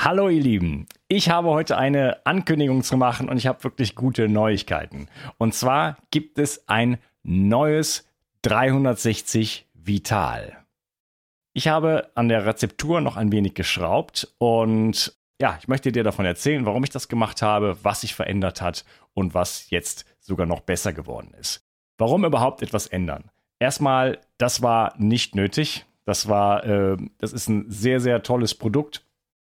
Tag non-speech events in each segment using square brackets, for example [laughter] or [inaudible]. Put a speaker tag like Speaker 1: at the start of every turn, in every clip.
Speaker 1: Hallo ihr Lieben, ich habe heute eine Ankündigung zu machen und ich habe wirklich gute Neuigkeiten. Und zwar gibt es ein neues 360 Vital. Ich habe an der Rezeptur noch ein wenig geschraubt und ja, ich möchte dir davon erzählen, warum ich das gemacht habe, was sich verändert hat und was jetzt sogar noch besser geworden ist. Warum überhaupt etwas ändern? Erstmal, das war nicht nötig. Das war, äh, das ist ein sehr, sehr tolles Produkt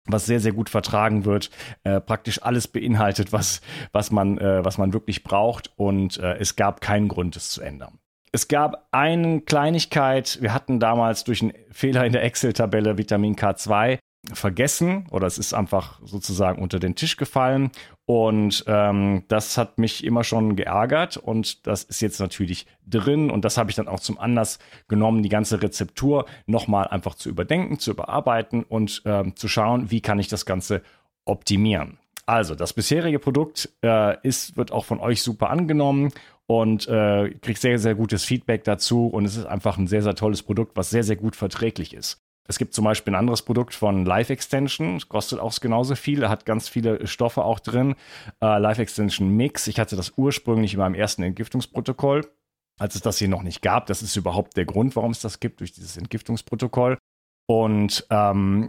Speaker 1: was sehr, sehr gut vertragen wird, äh, praktisch alles beinhaltet, was, was, man, äh, was man wirklich braucht. Und äh, es gab keinen Grund, es zu ändern. Es gab eine Kleinigkeit, wir hatten damals durch einen Fehler in der Excel-Tabelle Vitamin K2 vergessen oder es ist einfach sozusagen unter den Tisch gefallen und ähm, das hat mich immer schon geärgert und das ist jetzt natürlich drin und das habe ich dann auch zum Anlass genommen, die ganze Rezeptur nochmal einfach zu überdenken, zu überarbeiten und ähm, zu schauen, wie kann ich das Ganze optimieren. Also das bisherige Produkt äh, ist, wird auch von euch super angenommen und äh, kriegt sehr, sehr gutes Feedback dazu und es ist einfach ein sehr, sehr tolles Produkt, was sehr, sehr gut verträglich ist. Es gibt zum Beispiel ein anderes Produkt von Life Extension, kostet auch genauso viel, hat ganz viele Stoffe auch drin. Äh, Life Extension Mix. Ich hatte das ursprünglich in meinem ersten Entgiftungsprotokoll, als es das hier noch nicht gab. Das ist überhaupt der Grund, warum es das gibt, durch dieses Entgiftungsprotokoll. Und ähm,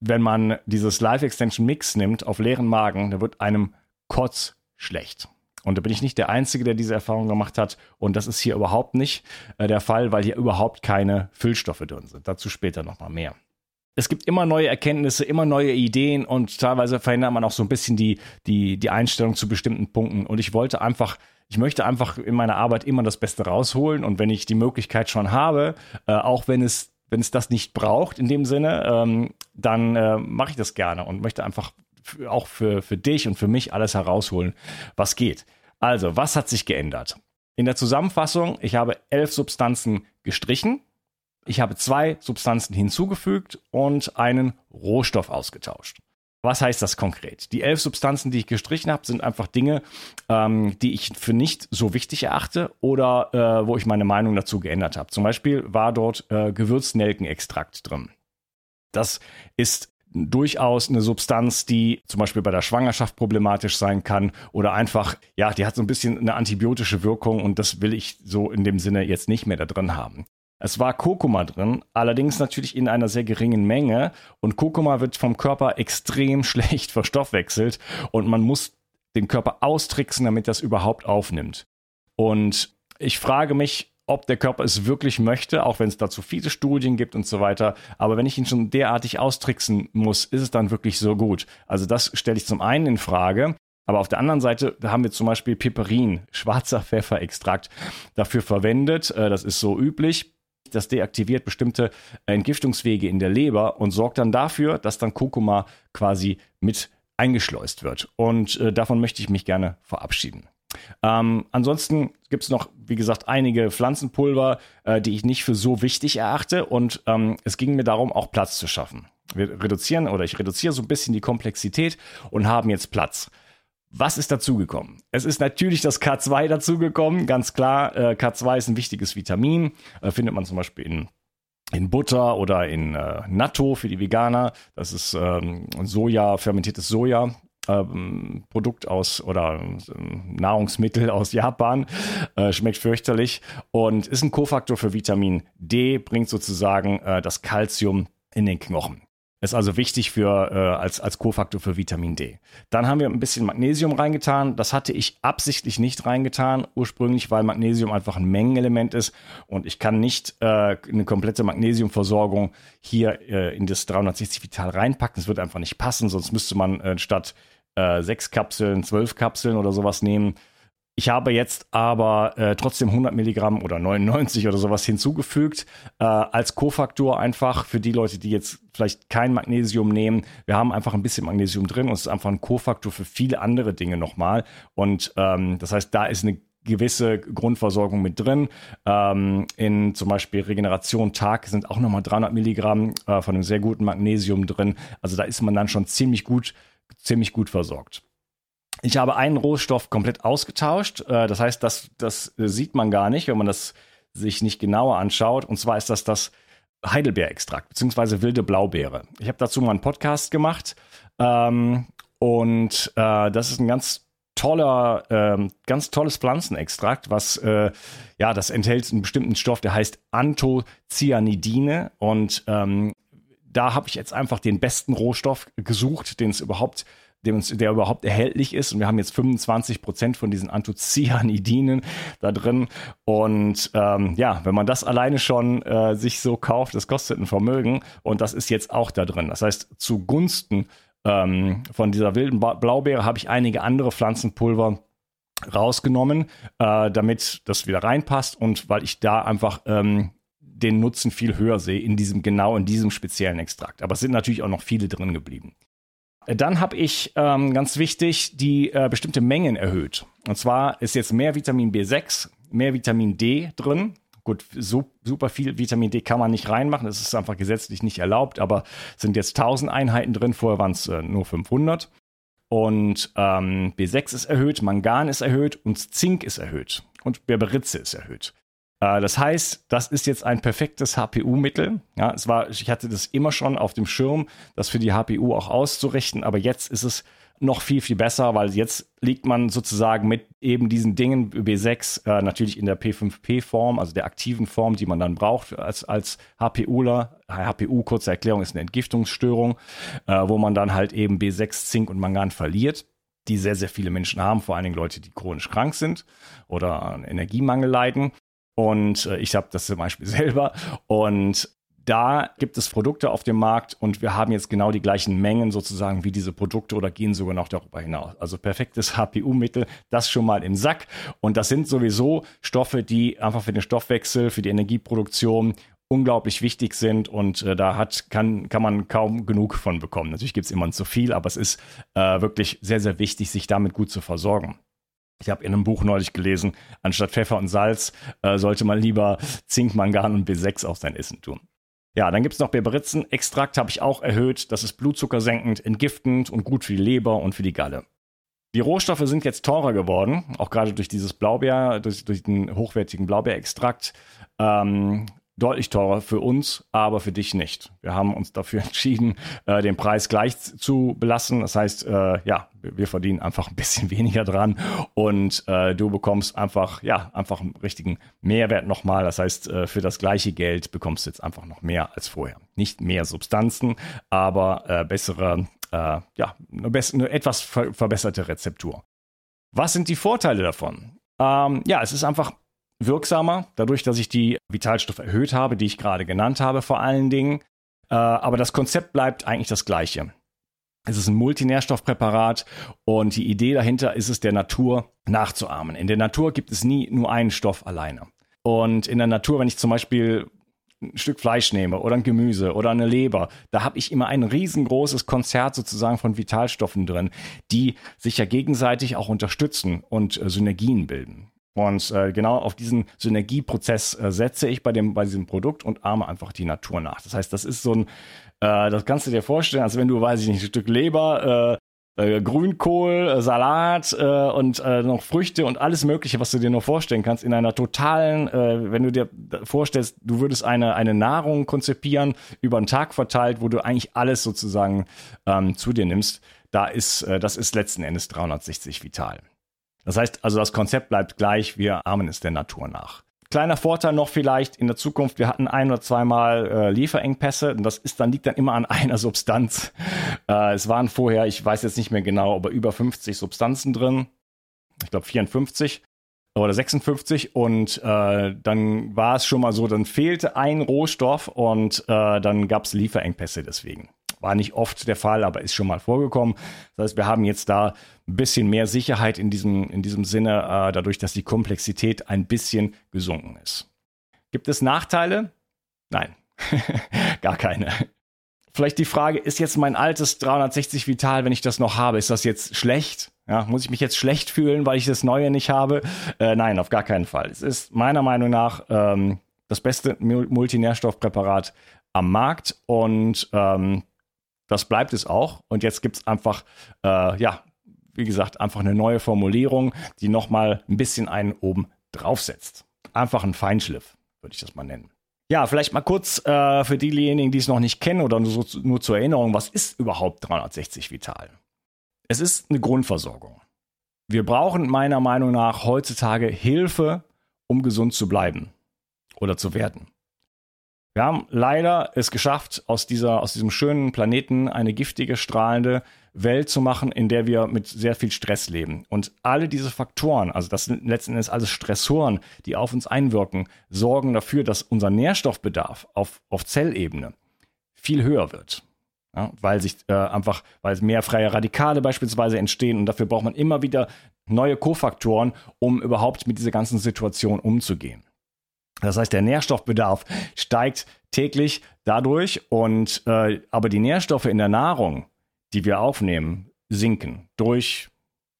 Speaker 1: wenn man dieses Life Extension Mix nimmt auf leeren Magen, da wird einem Kotz schlecht. Und da bin ich nicht der Einzige, der diese Erfahrung gemacht hat. Und das ist hier überhaupt nicht äh, der Fall, weil hier überhaupt keine Füllstoffe drin sind. Dazu später nochmal mehr. Es gibt immer neue Erkenntnisse, immer neue Ideen und teilweise verändert man auch so ein bisschen die, die, die Einstellung zu bestimmten Punkten. Und ich wollte einfach, ich möchte einfach in meiner Arbeit immer das Beste rausholen. Und wenn ich die Möglichkeit schon habe, äh, auch wenn es wenn es das nicht braucht in dem Sinne, ähm, dann äh, mache ich das gerne und möchte einfach auch für, für dich und für mich alles herausholen, was geht. Also, was hat sich geändert? In der Zusammenfassung, ich habe elf Substanzen gestrichen, ich habe zwei Substanzen hinzugefügt und einen Rohstoff ausgetauscht. Was heißt das konkret? Die elf Substanzen, die ich gestrichen habe, sind einfach Dinge, ähm, die ich für nicht so wichtig erachte oder äh, wo ich meine Meinung dazu geändert habe. Zum Beispiel war dort äh, Gewürznelkenextrakt drin. Das ist durchaus eine Substanz, die zum Beispiel bei der Schwangerschaft problematisch sein kann oder einfach, ja, die hat so ein bisschen eine antibiotische Wirkung und das will ich so in dem Sinne jetzt nicht mehr da drin haben. Es war Kurkuma drin, allerdings natürlich in einer sehr geringen Menge und Kurkuma wird vom Körper extrem [laughs] schlecht verstoffwechselt und man muss den Körper austricksen, damit das überhaupt aufnimmt. Und ich frage mich, ob der Körper es wirklich möchte, auch wenn es dazu viele Studien gibt und so weiter. Aber wenn ich ihn schon derartig austricksen muss, ist es dann wirklich so gut? Also das stelle ich zum einen in Frage. Aber auf der anderen Seite haben wir zum Beispiel Piperin, schwarzer Pfefferextrakt, dafür verwendet. Äh, das ist so üblich. Das deaktiviert bestimmte Entgiftungswege in der Leber und sorgt dann dafür, dass dann Kurkuma quasi mit eingeschleust wird. Und äh, davon möchte ich mich gerne verabschieden. Ähm, ansonsten gibt es noch, wie gesagt, einige Pflanzenpulver, äh, die ich nicht für so wichtig erachte. Und ähm, es ging mir darum, auch Platz zu schaffen. Wir reduzieren oder ich reduziere so ein bisschen die Komplexität und haben jetzt Platz. Was ist dazugekommen? Es ist natürlich das K2 dazugekommen, ganz klar. Äh, K2 ist ein wichtiges Vitamin, äh, findet man zum Beispiel in in Butter oder in äh, Natto für die Veganer. Das ist ähm, Soja, fermentiertes Soja ähm, Produkt aus oder ähm, Nahrungsmittel aus Japan. Äh, schmeckt fürchterlich und ist ein Kofaktor für Vitamin D, bringt sozusagen äh, das Kalzium in den Knochen. Ist also wichtig für, äh, als, als Kofaktor für Vitamin D. Dann haben wir ein bisschen Magnesium reingetan. Das hatte ich absichtlich nicht reingetan, ursprünglich, weil Magnesium einfach ein Mengenelement ist und ich kann nicht äh, eine komplette Magnesiumversorgung hier äh, in das 360 Vital reinpacken. Das wird einfach nicht passen, sonst müsste man äh, statt äh, sechs Kapseln, zwölf Kapseln oder sowas nehmen. Ich habe jetzt aber äh, trotzdem 100 Milligramm oder 99 oder sowas hinzugefügt äh, als Kofaktor einfach für die Leute, die jetzt vielleicht kein Magnesium nehmen. Wir haben einfach ein bisschen Magnesium drin und es ist einfach ein Kofaktor für viele andere Dinge nochmal. Und ähm, das heißt, da ist eine gewisse Grundversorgung mit drin. Ähm, in zum Beispiel Regeneration Tag sind auch nochmal 300 Milligramm äh, von einem sehr guten Magnesium drin. Also da ist man dann schon ziemlich gut ziemlich gut versorgt. Ich habe einen Rohstoff komplett ausgetauscht. Äh, das heißt, das, das sieht man gar nicht, wenn man das sich nicht genauer anschaut. Und zwar ist das das Heidelbeerextrakt beziehungsweise wilde Blaubeere. Ich habe dazu mal einen Podcast gemacht. Ähm, und äh, das ist ein ganz toller, ähm, ganz tolles Pflanzenextrakt, was äh, ja, das enthält einen bestimmten Stoff, der heißt Anthocyanidine und ähm, da habe ich jetzt einfach den besten Rohstoff gesucht, den es überhaupt der überhaupt erhältlich ist. Und wir haben jetzt 25 Prozent von diesen Anthocyanidinen da drin. Und ähm, ja, wenn man das alleine schon äh, sich so kauft, das kostet ein Vermögen. Und das ist jetzt auch da drin. Das heißt, zugunsten ähm, von dieser wilden Blaubeere habe ich einige andere Pflanzenpulver rausgenommen, äh, damit das wieder reinpasst und weil ich da einfach ähm, den Nutzen viel höher sehe in diesem genau in diesem speziellen Extrakt. Aber es sind natürlich auch noch viele drin geblieben. Dann habe ich ähm, ganz wichtig die äh, bestimmte Mengen erhöht. Und zwar ist jetzt mehr Vitamin B6, mehr Vitamin D drin. Gut, so, super viel Vitamin D kann man nicht reinmachen, das ist einfach gesetzlich nicht erlaubt, aber sind jetzt 1000 Einheiten drin, vorher waren es äh, nur 500. Und ähm, B6 ist erhöht, Mangan ist erhöht und Zink ist erhöht und Berberitze ist erhöht. Äh, das heißt, das ist jetzt ein perfektes HPU-Mittel. Ja, es war, ich hatte das immer schon auf dem Schirm, das für die HPU auch auszurichten, aber jetzt ist es noch viel, viel besser, weil jetzt liegt man sozusagen mit eben diesen Dingen B6 äh, natürlich in der P5P-Form, also der aktiven Form, die man dann braucht als, als HPUler. HPU, kurze Erklärung, ist eine Entgiftungsstörung, äh, wo man dann halt eben B6, Zink und Mangan verliert die sehr, sehr viele Menschen haben, vor allen Dingen Leute, die chronisch krank sind oder an Energiemangel leiden. Und äh, ich habe das zum Beispiel [laughs] selber. Und da gibt es Produkte auf dem Markt und wir haben jetzt genau die gleichen Mengen sozusagen wie diese Produkte oder gehen sogar noch darüber hinaus. Also perfektes [laughs] HPU-Mittel, das schon mal im Sack. Und das sind sowieso Stoffe, die einfach für den Stoffwechsel, für die Energieproduktion unglaublich wichtig sind und äh, da hat, kann, kann man kaum genug von bekommen. Natürlich gibt es immer zu viel, aber es ist äh, wirklich sehr, sehr wichtig, sich damit gut zu versorgen. Ich habe in einem Buch neulich gelesen, anstatt Pfeffer und Salz äh, sollte man lieber Zink, Mangan und B6 auf sein Essen tun. Ja, dann gibt es noch Berberitzenextrakt, habe ich auch erhöht. Das ist blutzuckersenkend, entgiftend und gut für die Leber und für die Galle. Die Rohstoffe sind jetzt teurer geworden, auch gerade durch dieses Blaubeer, durch, durch den hochwertigen Blaubeerextrakt. Ähm, deutlich teurer für uns, aber für dich nicht. Wir haben uns dafür [laughs] entschieden, äh, den Preis gleich zu belassen. Das heißt, äh, ja, wir verdienen einfach ein bisschen [laughs] weniger dran und äh, du bekommst einfach, ja, einfach einen richtigen Mehrwert nochmal. Das heißt, äh, für das gleiche Geld bekommst du jetzt einfach noch mehr als vorher. Nicht mehr Substanzen, aber äh, bessere, äh, ja, eine, eine etwas ver verbesserte Rezeptur. Was sind die Vorteile davon? Ähm, ja, es ist einfach wirksamer, dadurch, dass ich die Vitalstoffe erhöht habe, die ich gerade genannt habe, vor allen Dingen. Äh, aber das Konzept bleibt eigentlich das gleiche. Es ist ein Multinährstoffpräparat und die Idee dahinter ist es, der Natur nachzuahmen. In der Natur gibt es nie nur einen Stoff alleine. Und in der Natur, wenn ich zum Beispiel ein Stück Fleisch nehme oder ein Gemüse oder eine Leber, da habe ich immer ein riesengroßes Konzert sozusagen von Vitalstoffen drin, die sich ja gegenseitig auch unterstützen und äh, Synergien bilden. Und äh, genau auf diesen Synergieprozess äh, setze ich bei, dem, bei diesem Produkt und arme einfach die Natur nach. Das heißt, das ist so ein, äh, das kannst du dir vorstellen, als wenn du, weiß ich nicht, ein Stück Leber, äh, äh, Grünkohl, äh, Salat äh, und äh, noch Früchte und alles Mögliche, was du dir nur vorstellen kannst, in einer totalen, äh, wenn du dir vorstellst, du würdest eine, eine Nahrung konzipieren, über einen Tag verteilt, wo du eigentlich alles sozusagen ähm, zu dir nimmst, da ist, äh, das ist letzten Endes 360 vital. Das heißt also, das Konzept bleibt gleich, wir ahmen es der Natur nach. Kleiner Vorteil noch vielleicht in der Zukunft, wir hatten ein oder zweimal äh, Lieferengpässe und das ist dann, liegt dann immer an [laughs] einer Substanz. Äh, es waren vorher, ich weiß jetzt nicht mehr genau, aber über 50 Substanzen drin. Ich glaube 54 oder 56 und äh, dann war es schon mal so, dann fehlte ein Rohstoff und äh, dann gab es Lieferengpässe deswegen. War nicht oft der Fall, aber ist schon mal vorgekommen. Das heißt, wir haben jetzt da ein bisschen mehr Sicherheit in diesem, in diesem Sinne, äh, dadurch, dass die Komplexität ein bisschen gesunken ist. Gibt es Nachteile? Nein, [laughs] gar keine. Vielleicht die Frage, ist jetzt mein altes 360 Vital, wenn ich das noch habe, ist das jetzt schlecht? Ja, muss ich mich jetzt schlecht fühlen, weil ich das Neue nicht habe? Äh, nein, auf gar keinen Fall. Es ist meiner Meinung nach ähm, das beste Multinährstoffpräparat am Markt und ähm, das bleibt es auch. Und jetzt gibt es einfach, äh, ja, wie gesagt, einfach eine neue Formulierung, die nochmal ein bisschen einen oben draufsetzt. Einfach ein Feinschliff, würde ich das mal nennen. Ja, vielleicht mal kurz äh, für diejenigen, die es noch nicht kennen oder nur, nur zur Erinnerung, was ist überhaupt 360 Vital? Es ist eine Grundversorgung. Wir brauchen meiner Meinung nach heutzutage Hilfe, um gesund zu bleiben oder zu werden. Wir haben leider es geschafft, aus, dieser, aus diesem schönen Planeten eine giftige, strahlende Welt zu machen, in der wir mit sehr viel Stress leben. Und alle diese Faktoren, also das sind letzten Endes alles Stressoren, die auf uns einwirken, sorgen dafür, dass unser Nährstoffbedarf auf, auf Zellebene viel höher wird. Ja, weil sich äh, einfach, weil mehr freie Radikale beispielsweise entstehen und dafür braucht man immer wieder neue Kofaktoren, um überhaupt mit dieser ganzen Situation umzugehen. Das heißt, der Nährstoffbedarf steigt täglich dadurch und äh, aber die Nährstoffe in der Nahrung, die wir aufnehmen, sinken durch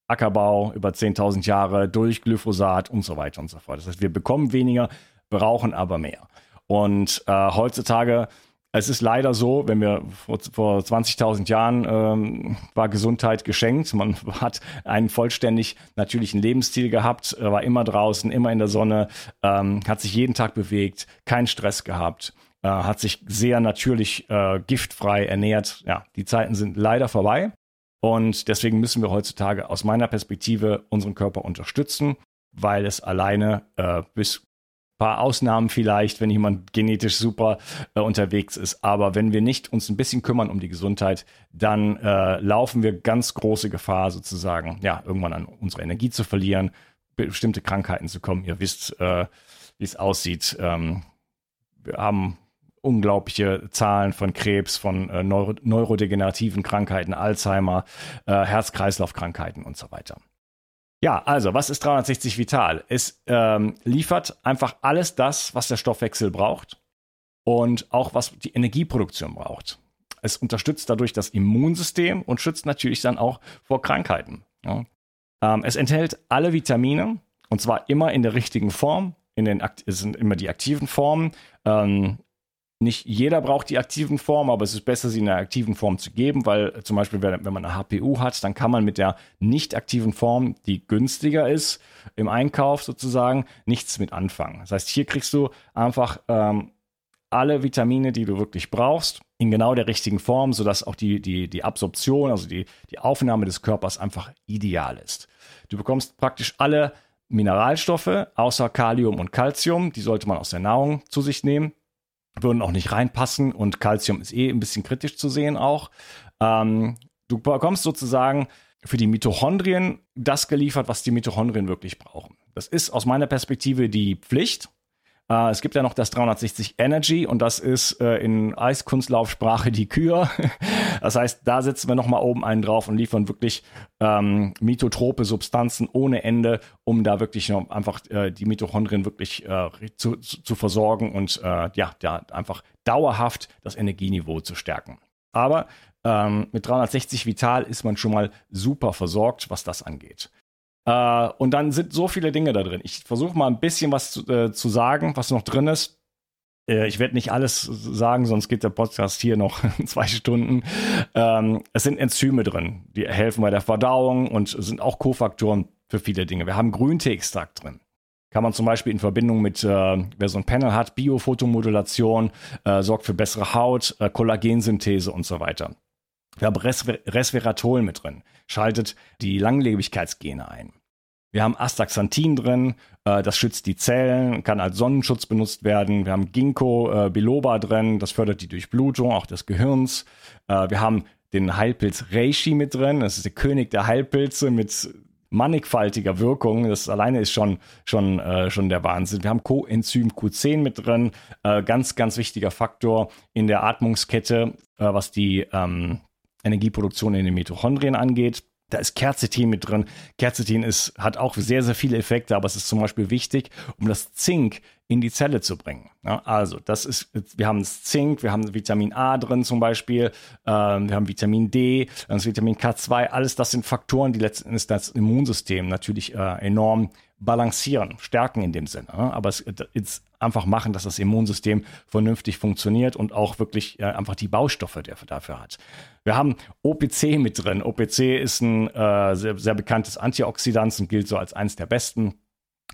Speaker 1: Ackerbau über 10.000 Jahre, durch Glyphosat und so weiter und so fort. Das heißt, wir bekommen weniger, brauchen aber mehr. Und äh, heutzutage es ist leider so, wenn wir vor, vor 20.000 Jahren ähm, war Gesundheit geschenkt. Man [laughs] hat einen vollständig natürlichen Lebensstil gehabt, war immer draußen, immer in der Sonne, ähm, hat sich jeden Tag bewegt, keinen Stress gehabt, äh, hat sich sehr natürlich äh, giftfrei ernährt. Ja, die Zeiten sind leider vorbei. Und deswegen müssen wir heutzutage aus meiner Perspektive unseren Körper unterstützen, weil es alleine äh, bis paar Ausnahmen vielleicht, wenn jemand genetisch super äh, unterwegs ist. Aber wenn wir nicht uns ein bisschen kümmern um die Gesundheit, dann äh, laufen wir ganz große Gefahr, sozusagen, ja, irgendwann an unsere Energie zu verlieren, bestimmte Krankheiten zu kommen. Ihr wisst, äh, wie es aussieht. Ähm, wir haben unglaubliche Zahlen von Krebs, von äh, neuro neurodegenerativen Krankheiten, Alzheimer, äh, Herz-Kreislauf-Krankheiten und so weiter. Ja, also, was ist 360 Vital? Es ähm, liefert einfach alles das, was der Stoffwechsel braucht und auch was die Energieproduktion braucht. Es unterstützt dadurch das Immunsystem und schützt natürlich dann auch vor Krankheiten. Ja. Ähm, es enthält alle Vitamine und zwar immer in der richtigen Form. In den, es sind immer die aktiven Formen. Ähm, nicht jeder braucht die aktiven Formen, aber es ist besser, sie in der aktiven Form zu geben, weil zum Beispiel, wenn man eine HPU hat, dann kann man mit der nicht aktiven Form, die günstiger ist im Einkauf sozusagen, nichts mit anfangen. Das heißt, hier kriegst du einfach ähm, alle Vitamine, die du wirklich brauchst, in genau der richtigen Form, sodass auch die, die, die Absorption, also die, die Aufnahme des Körpers einfach ideal ist. Du bekommst praktisch alle Mineralstoffe außer Kalium und Calcium, die sollte man aus der Nahrung zu sich nehmen würden auch nicht reinpassen und Calcium ist eh ein bisschen kritisch zu sehen auch. Ähm, du bekommst sozusagen für die Mitochondrien das geliefert, was die Mitochondrien wirklich brauchen. Das ist aus meiner Perspektive die Pflicht. Äh, es gibt ja noch das 360 Energy und das ist äh, in Eiskunstlaufsprache die Kür. [laughs] das heißt, da setzen wir nochmal oben einen drauf und liefern wirklich ähm, mitotrope Substanzen ohne Ende, um da wirklich noch einfach äh, die Mitochondrien wirklich äh, zu, zu, versorgen und äh, ja, ja, einfach dauerhaft das Energieniveau zu stärken. Aber ähm, mit 360 Vital ist man schon mal super versorgt, was das angeht. Äh, und dann sind so viele Dinge da drin. Ich versuche mal ein bisschen was zu, äh, zu sagen, was noch drin ist. Äh, ich werde nicht alles sagen, sonst geht der Podcast hier noch [laughs] zwei Stunden. Ähm, es sind Enzyme drin, die helfen bei der Verdauung und sind auch Kofaktoren für viele Dinge. Wir haben Grünteeextrakt drin. Kann man zum Beispiel in Verbindung mit, äh, wer so ein Panel hat, Biophotomodulation, äh, sorgt für bessere Haut, äh, Kollagensynthese und so weiter. Wir haben Resver Resveratrol mit drin, schaltet die Langlebigkeitsgene ein. Wir haben Astaxanthin drin, äh, das schützt die Zellen, kann als Sonnenschutz benutzt werden. Wir haben Ginkgo äh, biloba drin, das fördert die Durchblutung auch des Gehirns. Äh, wir haben den Heilpilz Reishi mit drin, das ist der König der Heilpilze mit mannigfaltiger Wirkung. Das alleine ist schon, schon, schon der Wahnsinn. Wir haben Coenzym Q10 mit drin, ganz, ganz wichtiger Faktor in der Atmungskette, was die ähm, Energieproduktion in den Mitochondrien angeht. Da ist Quercetin mit drin. Quercetin ist, hat auch sehr, sehr viele Effekte, aber es ist zum Beispiel wichtig, um das Zink in die Zelle zu bringen. Ja, also, das ist, wir haben das Zink, wir haben Vitamin A drin zum Beispiel, äh, wir haben Vitamin D, das Vitamin K2, alles das sind Faktoren, die letztendlich das Immunsystem natürlich äh, enorm balancieren, stärken in dem Sinne. Ne? Aber es, es einfach machen, dass das Immunsystem vernünftig funktioniert und auch wirklich äh, einfach die Baustoffe der dafür hat. Wir haben OPC mit drin. OPC ist ein äh, sehr, sehr bekanntes Antioxidant und gilt so als eines der besten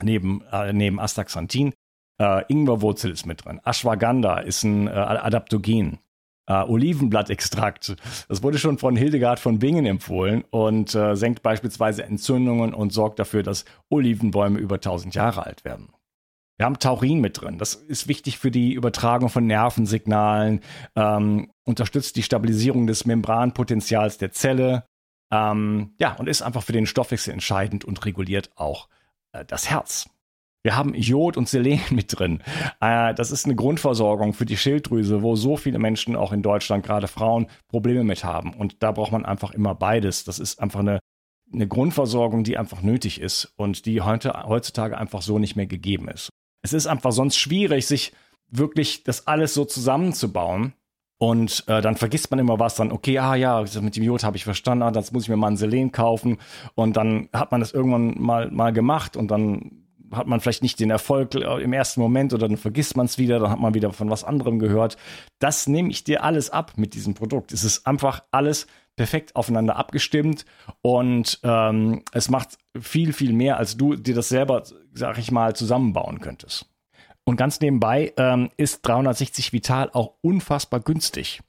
Speaker 1: neben, äh, neben Astaxanthin. Äh, Ingwerwurzel ist mit drin. Ashwagandha ist ein äh, Adaptogen. Äh, Olivenblattextrakt. Das wurde schon von Hildegard von Bingen empfohlen und äh, senkt beispielsweise Entzündungen und sorgt dafür, dass Olivenbäume über 1000 Jahre alt werden. Wir haben Taurin mit drin. Das ist wichtig für die Übertragung von Nervensignalen, ähm, unterstützt die Stabilisierung des Membranpotenzials der Zelle. Ähm, ja, und ist einfach für den Stoffwechsel entscheidend und reguliert auch äh, das Herz. Wir haben Jod und Selen [laughs] mit drin. Äh, das ist eine Grundversorgung für die Schilddrüse, wo so viele Menschen, auch in Deutschland, gerade Frauen, Probleme mit haben. Und da braucht man einfach immer beides. Das ist einfach eine, eine Grundversorgung, die einfach nötig ist und die heute, heutzutage einfach so nicht mehr gegeben ist. Es ist einfach sonst schwierig, sich wirklich das alles so zusammenzubauen. Und äh, dann vergisst man immer was, dann, okay, ah ja, mit dem Jod habe ich verstanden, ah, das muss ich mir mal ein Selen kaufen. Und dann hat man das irgendwann mal, mal gemacht und dann hat man vielleicht nicht den Erfolg äh, im ersten Moment oder dann vergisst man es wieder, dann hat man wieder von was anderem gehört. Das nehme ich dir alles ab mit diesem Produkt. Es ist einfach alles perfekt aufeinander abgestimmt und ähm, es macht viel, viel mehr, als du dir das selber, sag ich mal, zusammenbauen könntest. Und ganz nebenbei ähm, ist 360 Vital auch unfassbar günstig.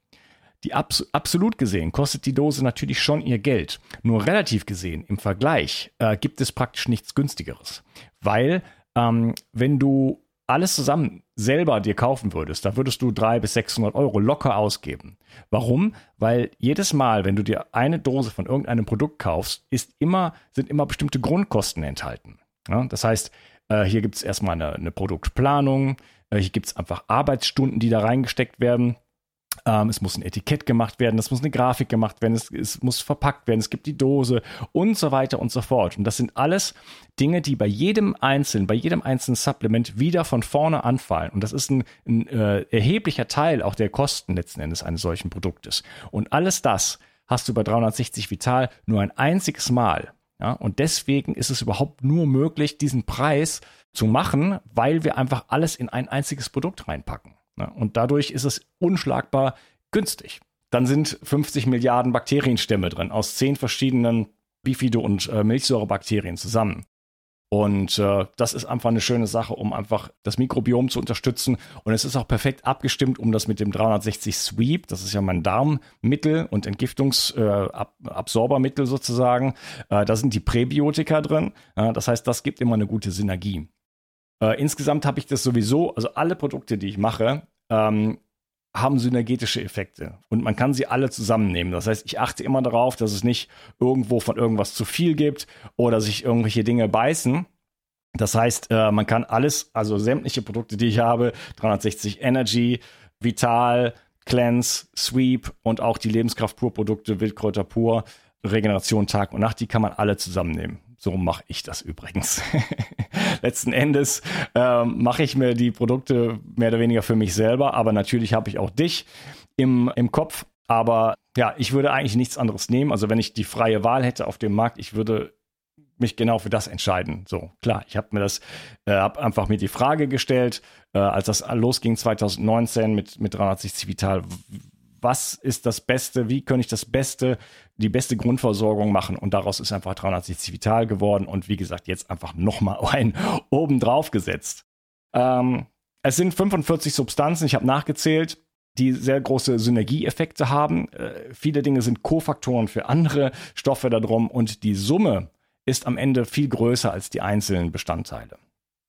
Speaker 1: Die abs absolut gesehen kostet die Dose natürlich schon ihr Geld. Nur relativ gesehen im Vergleich äh, gibt es praktisch nichts günstigeres. Weil ähm, wenn du alles zusammen selber dir kaufen würdest, da würdest du 300 bis 600 Euro locker ausgeben. Warum? Weil jedes Mal, wenn du dir eine Dose von irgendeinem Produkt kaufst, ist immer, sind immer bestimmte Grundkosten enthalten. Ja, das heißt, äh, hier gibt es erstmal eine, eine Produktplanung, äh, hier gibt es einfach Arbeitsstunden, die da reingesteckt werden. Ähm, es muss ein Etikett gemacht werden, es muss eine Grafik gemacht werden, es, es, muss verpackt werden, es gibt die Dose und so weiter und so fort. Und das sind alles Dinge, die bei jedem einzelnen, bei jedem einzelnen Supplement wieder von vorne anfallen. Und das ist ein, ein äh, erheblicher Teil auch der Kosten letzten Endes eines solchen Produktes. Und alles das hast du bei 360 Vital nur ein einziges Mal. Ja? Und deswegen ist es überhaupt nur möglich, diesen Preis zu machen, weil wir einfach alles in ein einziges Produkt reinpacken. Ne? Und dadurch ist es unschlagbar günstig. Dann sind 50 Milliarden Bakterienstämme drin aus zehn verschiedenen Bifido- und äh, Milchsäurebakterien zusammen. Und äh, das ist einfach eine schöne Sache, um einfach das Mikrobiom zu unterstützen. Und es ist auch perfekt abgestimmt, um das mit dem 360 Sweep, das ist ja mein Darmmittel und Entgiftungsabsorbermittel äh, sozusagen, äh, da sind die Präbiotika drin. Das heißt, das gibt immer eine gute Synergie. Äh, insgesamt habe ich das sowieso, also alle Produkte, die ich mache, ähm, haben synergetische Effekte und man kann sie alle zusammennehmen. Das heißt, ich achte immer darauf, dass es nicht irgendwo von irgendwas zu viel gibt oder sich irgendwelche Dinge beißen. Das heißt, äh, man kann alles, also sämtliche Produkte, die ich habe, 360 Energy, Vital, Cleanse, Sweep und auch die Lebenskraft Pur Produkte, Wildkräuter Pur, Regeneration Tag und Nacht, die kann man alle zusammennehmen. So mache ich das übrigens. [laughs] Letzten Endes ähm, mache ich mir die Produkte mehr oder weniger für mich selber, aber natürlich habe ich auch dich im, im Kopf. Aber ja, ich würde eigentlich nichts anderes nehmen. Also wenn ich die freie Wahl hätte auf dem Markt, ich würde mich genau für das entscheiden. So, klar, ich habe mir das, äh, habe einfach mir die Frage gestellt, äh, als das losging 2019 mit, mit 360 Vital, was ist das Beste, wie kann ich das Beste, die beste Grundversorgung machen und daraus ist einfach 360 Vital geworden und wie gesagt, jetzt einfach nochmal [laughs] ein oben drauf gesetzt. Ähm, es sind 45 Substanzen, ich habe nachgezählt, die sehr große Synergieeffekte haben. Äh, viele Dinge sind Kofaktoren für andere Stoffe darum und die Summe ist am Ende viel größer als die einzelnen Bestandteile.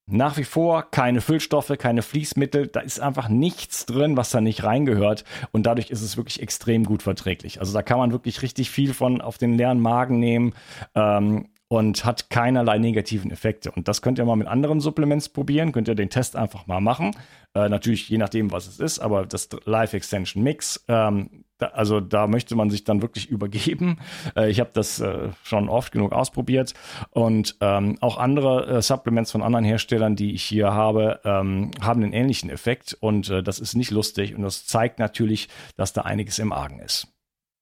Speaker 1: Nach wie vor keine Füllstoffe, keine Fließmittel. Da ist einfach nichts drin, was da nicht reingehört. Und dadurch ist es wirklich extrem gut verträglich. Also da kann man wirklich richtig viel von auf den leeren Magen nehmen. Ähm, und hat keinerlei negativen Effekte. Und das könnt ihr mal mit anderen Supplements probieren, könnt ihr den Test einfach mal machen. Äh, natürlich je nachdem, was es ist, aber das Life Extension Mix, ähm, da, also da möchte man sich dann wirklich übergeben. Äh, ich habe das äh, schon oft genug ausprobiert und ähm, auch andere äh, Supplements von anderen Herstellern, die ich hier habe, ähm, haben einen ähnlichen Effekt und äh, das ist nicht lustig und das zeigt natürlich, dass da einiges im Argen ist.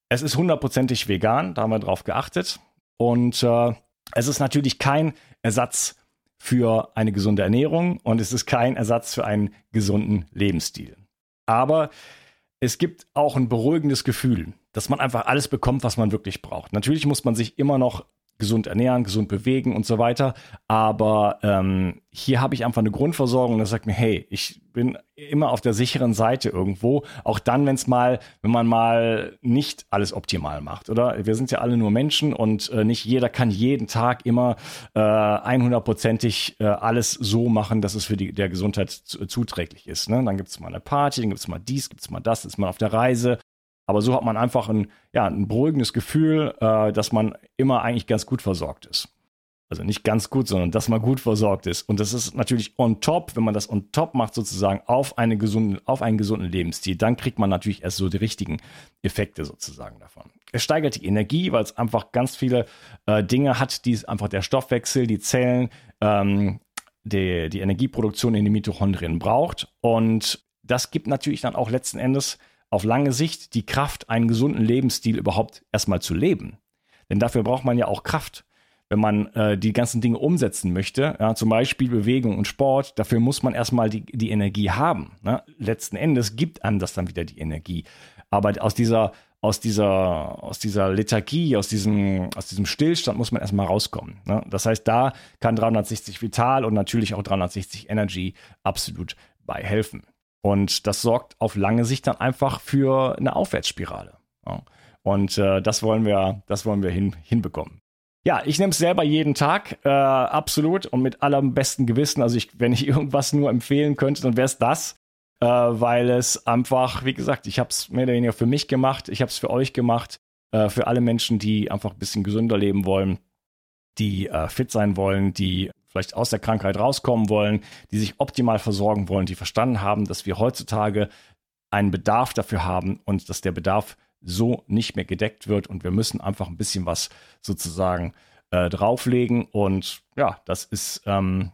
Speaker 1: Es ist hundertprozentig vegan, da haben wir drauf geachtet und äh, es ist natürlich kein Ersatz für eine gesunde Ernährung und es ist kein Ersatz für einen gesunden Lebensstil. Aber es gibt auch ein beruhigendes Gefühl, dass man einfach alles bekommt, was man wirklich braucht. Natürlich muss man sich immer noch gesund ernähren, gesund bewegen und so weiter. Aber ähm, hier habe ich einfach eine Grundversorgung, das sagt mir, hey, ich bin immer auf der sicheren Seite irgendwo. Auch dann, wenn es mal, wenn man mal nicht alles optimal macht, oder? Wir sind ja alle nur Menschen und äh, nicht jeder kann jeden Tag immer äh, 100%ig äh, alles so machen, dass es für die, der Gesundheit zuträglich ist. Ne? Dann gibt es mal eine Party, dann gibt es mal dies, gibt es mal das, ist man auf der Reise. Aber so hat man einfach ein, ja, ein beruhigendes Gefühl, äh, dass man immer eigentlich ganz gut versorgt ist. Also nicht ganz gut, sondern dass man gut versorgt ist. Und das ist natürlich on top, wenn man das on top macht, sozusagen auf, eine gesunde, auf einen gesunden Lebensstil, dann kriegt man natürlich erst so die richtigen Effekte sozusagen davon. Es steigert die Energie, weil es einfach ganz viele äh, Dinge hat, die einfach der Stoffwechsel, die Zellen, ähm, die, die Energieproduktion in den Mitochondrien braucht. Und das gibt natürlich dann auch letzten Endes auf lange Sicht die Kraft, einen gesunden Lebensstil überhaupt erstmal zu leben. Denn dafür braucht man ja auch Kraft. Wenn man äh, die ganzen Dinge umsetzen möchte, ja, zum Beispiel Bewegung und Sport, dafür muss man erstmal die, die Energie haben. Ne? Letzten Endes gibt einem das dann wieder die Energie. Aber aus dieser, aus dieser, aus dieser Lethargie, aus diesem, aus diesem Stillstand muss man erstmal rauskommen. Ne? Das heißt, da kann 360 Vital und natürlich auch 360 Energy absolut bei helfen. Und das sorgt auf lange Sicht dann einfach für eine Aufwärtsspirale. Und äh, das wollen wir, das wollen wir hin, hinbekommen. Ja, ich nehme es selber jeden Tag, äh, absolut und mit allem besten Gewissen. Also ich, wenn ich [laughs] irgendwas nur empfehlen könnte, dann wäre es das, äh, weil es einfach, wie gesagt, ich habe es mehr oder weniger für mich gemacht, ich habe es für euch gemacht, äh, für alle Menschen, die einfach ein bisschen gesünder leben wollen, die äh, fit sein wollen, die vielleicht aus der Krankheit rauskommen wollen, die sich optimal versorgen wollen, die verstanden haben, dass wir heutzutage einen Bedarf dafür haben und dass der Bedarf so nicht mehr gedeckt wird und wir müssen einfach ein bisschen was sozusagen äh, drauflegen und ja, das ist, ähm,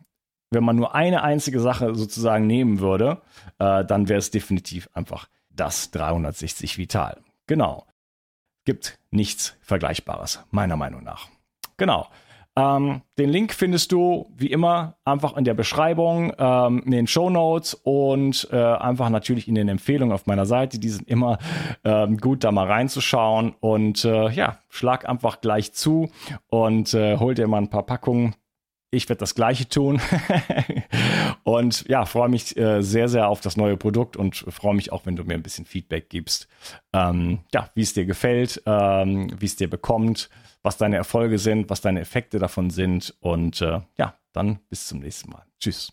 Speaker 1: wenn man nur eine einzige Sache sozusagen nehmen würde, äh, dann wäre es definitiv einfach das 360 Vital. Genau. Gibt nichts Vergleichbares, meiner Meinung nach. Genau. Ähm, den Link findest du wie immer einfach in der Beschreibung, ähm, in den Show Notes und äh, einfach natürlich in den Empfehlungen auf meiner Seite. Die sind immer ähm, gut, da mal reinzuschauen. Und äh, ja, schlag einfach gleich zu und äh, hol dir mal ein paar Packungen. Ich werde das gleiche tun. [laughs] und ja, freue mich äh, sehr, sehr auf das neue Produkt und freue mich auch, wenn du mir ein bisschen Feedback gibst. Ähm, ja, wie es dir gefällt, ähm, wie es dir bekommt was deine Erfolge sind, was deine Effekte davon sind. Und äh, ja, dann bis zum nächsten Mal. Tschüss.